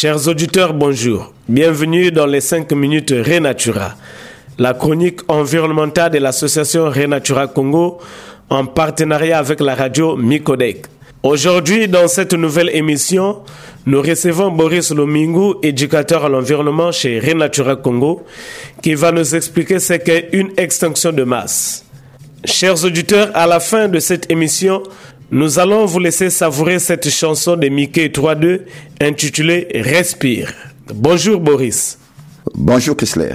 Chers auditeurs, bonjour. Bienvenue dans les 5 minutes Renatura, la chronique environnementale de l'association Renatura Congo en partenariat avec la radio Micodec. Aujourd'hui, dans cette nouvelle émission, nous recevons Boris Lomingu, éducateur à l'environnement chez Renatura Congo, qui va nous expliquer ce qu'est une extinction de masse. Chers auditeurs, à la fin de cette émission, nous allons vous laisser savourer cette chanson de Mickey 3-2 intitulée Respire. Bonjour Boris. Bonjour Chrysler.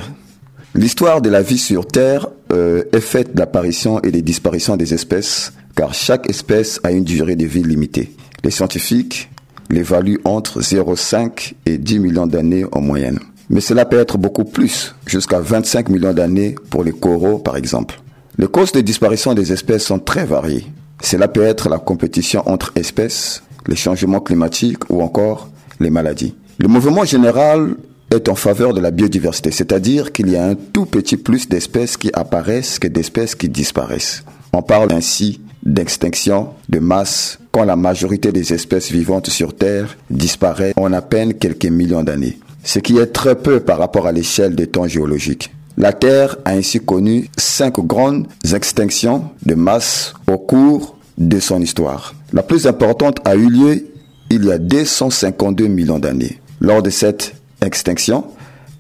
L'histoire de la vie sur Terre euh, est faite d'apparitions et de disparitions des espèces, car chaque espèce a une durée de vie limitée. Les scientifiques l'évaluent entre 0,5 et 10 millions d'années en moyenne. Mais cela peut être beaucoup plus, jusqu'à 25 millions d'années pour les coraux par exemple. Les causes de disparition des espèces sont très variées. Cela peut être la compétition entre espèces, les changements climatiques ou encore les maladies. Le mouvement général est en faveur de la biodiversité, c'est-à-dire qu'il y a un tout petit plus d'espèces qui apparaissent que d'espèces qui disparaissent. On parle ainsi d'extinction de masse quand la majorité des espèces vivantes sur Terre disparaît en à peine quelques millions d'années, ce qui est très peu par rapport à l'échelle des temps géologiques. La Terre a ainsi connu cinq grandes extinctions de masse au cours de son histoire. La plus importante a eu lieu il y a 252 millions d'années. Lors de cette extinction,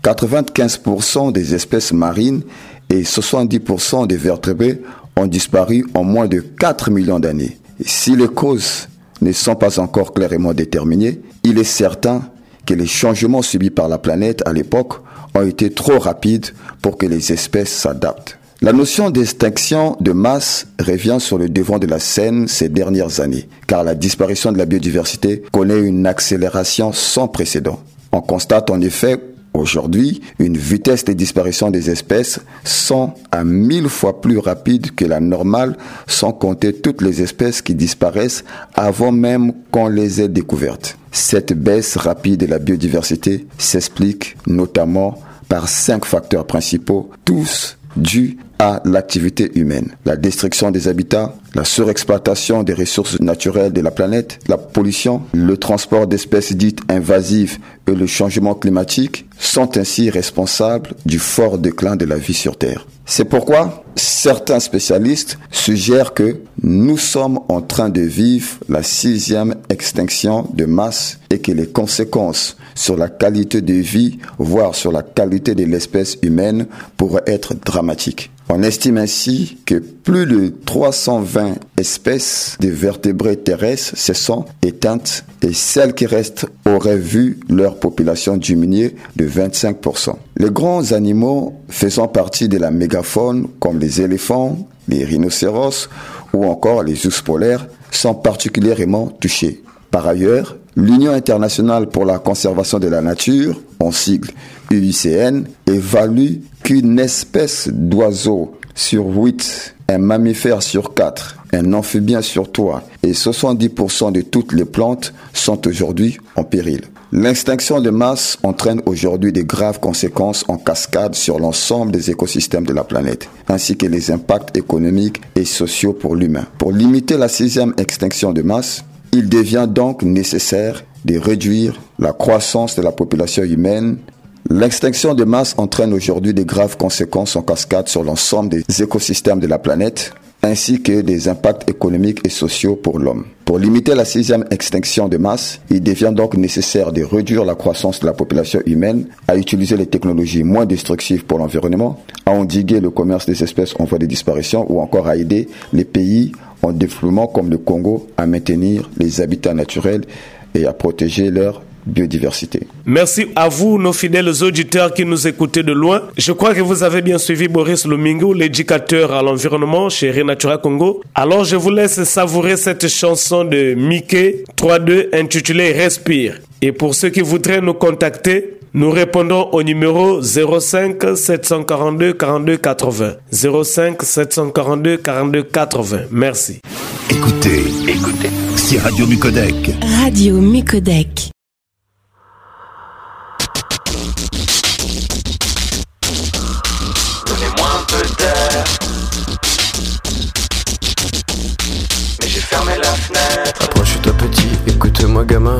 95% des espèces marines et 70% des vertébrés ont disparu en moins de 4 millions d'années. Si les causes ne sont pas encore clairement déterminées, il est certain que les changements subis par la planète à l'époque ont été trop rapides pour que les espèces s'adaptent. La notion d'extinction de masse revient sur le devant de la scène ces dernières années, car la disparition de la biodiversité connaît une accélération sans précédent. On constate en effet Aujourd'hui, une vitesse de disparition des espèces sont à mille fois plus rapide que la normale, sans compter toutes les espèces qui disparaissent avant même qu'on les ait découvertes. Cette baisse rapide de la biodiversité s'explique notamment par cinq facteurs principaux, tous dus à l'activité humaine. La destruction des habitats, la surexploitation des ressources naturelles de la planète, la pollution, le transport d'espèces dites invasives et le changement climatique sont ainsi responsables du fort déclin de la vie sur Terre. C'est pourquoi certains spécialistes suggèrent que nous sommes en train de vivre la sixième extinction de masse et que les conséquences sur la qualité de vie, voire sur la qualité de l'espèce humaine, pourraient être dramatiques. On estime ainsi que plus de 320 espèces de vertébrés terrestres se sont éteintes et celles qui restent auraient vu leur population diminuer de 25%. Les grands animaux faisant partie de la mégafaune comme les éléphants, les rhinocéros ou encore les ours polaires sont particulièrement touchés. Par ailleurs, l'Union internationale pour la conservation de la nature, en sigle UICN, évalue qu'une espèce d'oiseau sur 8, un mammifère sur 4, un amphibien sur 3 et 70% de toutes les plantes sont aujourd'hui en péril. L'extinction de masse entraîne aujourd'hui de graves conséquences en cascade sur l'ensemble des écosystèmes de la planète, ainsi que les impacts économiques et sociaux pour l'humain. Pour limiter la sixième extinction de masse, il devient donc nécessaire de réduire la croissance de la population humaine. L'extinction de masse entraîne aujourd'hui de graves conséquences en cascade sur l'ensemble des écosystèmes de la planète, ainsi que des impacts économiques et sociaux pour l'homme. Pour limiter la sixième extinction de masse, il devient donc nécessaire de réduire la croissance de la population humaine, à utiliser les technologies moins destructives pour l'environnement, à endiguer le commerce des espèces en voie de disparition ou encore à aider les pays en développement comme le Congo à maintenir les habitats naturels et à protéger leur biodiversité. Merci à vous, nos fidèles auditeurs qui nous écoutez de loin. Je crois que vous avez bien suivi Boris Lomingo, l'éducateur à l'environnement chez Renatura Congo. Alors je vous laisse savourer cette chanson de Mickey 3-2 intitulée Respire. Et pour ceux qui voudraient nous contacter, Nous répondons au numéro 05 742 42 80. 05 742 42 80. Merci. Écoutez, écoutez, c'est Radio Mucodec. Radio Mucodec. Donnez-moi un peu d'air. Mais j'ai fermé la fenêtre. Approche-toi petit, écoute-moi gamin.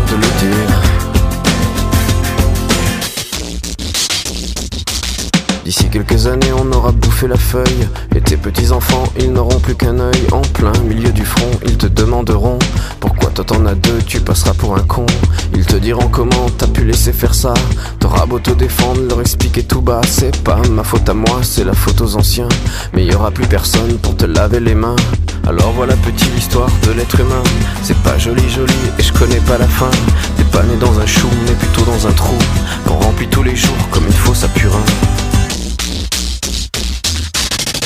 D'ici quelques années, on aura bouffé la feuille. Et tes petits-enfants, ils n'auront plus qu'un œil. En plein milieu du front, ils te demanderont Pourquoi toi t'en as deux, tu passeras pour un con. Ils te diront comment t'as pu laisser faire ça. T'auras beau te défendre, leur expliquer tout bas. C'est pas ma faute à moi, c'est la faute aux anciens. Mais y aura plus personne pour te laver les mains. Alors voilà petit l'histoire de l'être humain. C'est pas joli joli et je connais pas la fin. T'es pas né dans un chou, mais plutôt dans un trou. Qu'on remplit tous les jours comme il faut sa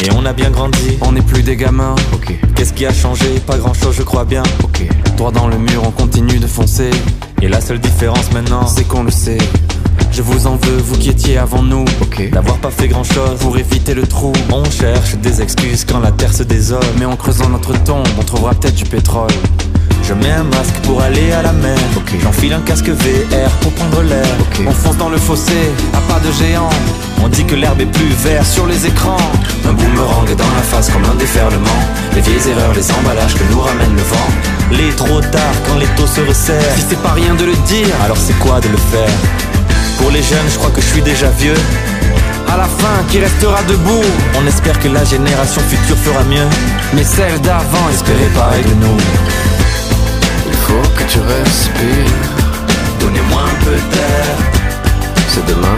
Et on a bien grandi, on n'est plus des gamins. Ok, Qu'est-ce qui a changé? Pas grand chose, je crois bien. ok. Droit dans le mur, on continue de foncer. Et la seule différence maintenant, c'est qu'on le sait. Je vous en veux, vous qui étiez avant nous. D'avoir pas fait grand chose pour éviter le trou. On cherche des excuses quand la terre se désole. Mais en creusant notre tombe, on trouvera peut-être du pétrole. Je mets un masque pour aller à la mer. J'enfile un casque VR pour prendre l'air. On fonce dans le fossé, à pas de géant. On dit que l'herbe est plus verte sur les écrans. Un boomerang dans la face comme un déferlement. Les vieilles erreurs, les emballages que nous ramène le vent. Les trop tard quand les taux se resserrent. Si c'est pas rien de le dire, alors c'est quoi de le faire? Pour les jeunes, je crois que je suis déjà vieux. À la fin, qui restera debout? On espère que la génération future fera mieux. Mais celle d'avant, espérez pareil de nous. Il faut que tu respires. Donnez-moi un peu d'air. C'est demain